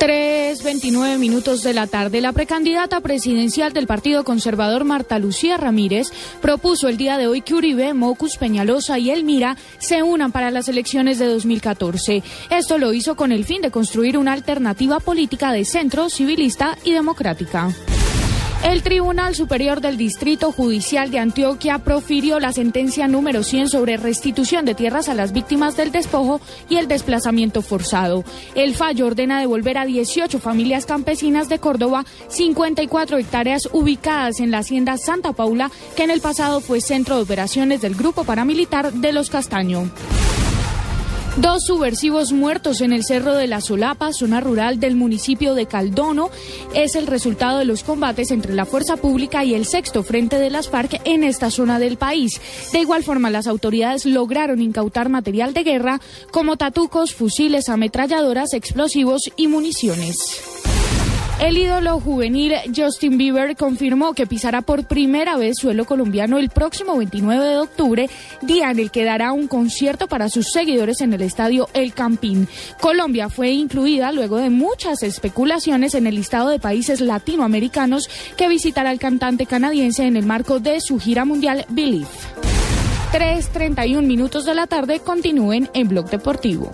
3.29 minutos de la tarde, la precandidata presidencial del Partido Conservador Marta Lucía Ramírez propuso el día de hoy que Uribe, Mocus, Peñalosa y Elmira se unan para las elecciones de 2014. Esto lo hizo con el fin de construir una alternativa política de centro, civilista y democrática. El Tribunal Superior del Distrito Judicial de Antioquia profirió la sentencia número 100 sobre restitución de tierras a las víctimas del despojo y el desplazamiento forzado. El fallo ordena devolver a 18 familias campesinas de Córdoba 54 hectáreas ubicadas en la hacienda Santa Paula, que en el pasado fue centro de operaciones del grupo paramilitar de Los Castaño. Dos subversivos muertos en el Cerro de la Solapa, zona rural del municipio de Caldono, es el resultado de los combates entre la fuerza pública y el sexto frente de las FARC en esta zona del país. De igual forma, las autoridades lograron incautar material de guerra como tatucos, fusiles, ametralladoras, explosivos y municiones. El ídolo juvenil Justin Bieber confirmó que pisará por primera vez suelo colombiano el próximo 29 de octubre, día en el que dará un concierto para sus seguidores en el estadio El Campín. Colombia fue incluida luego de muchas especulaciones en el listado de países latinoamericanos que visitará el cantante canadiense en el marco de su gira mundial Believe. 3.31 minutos de la tarde continúen en Blog Deportivo.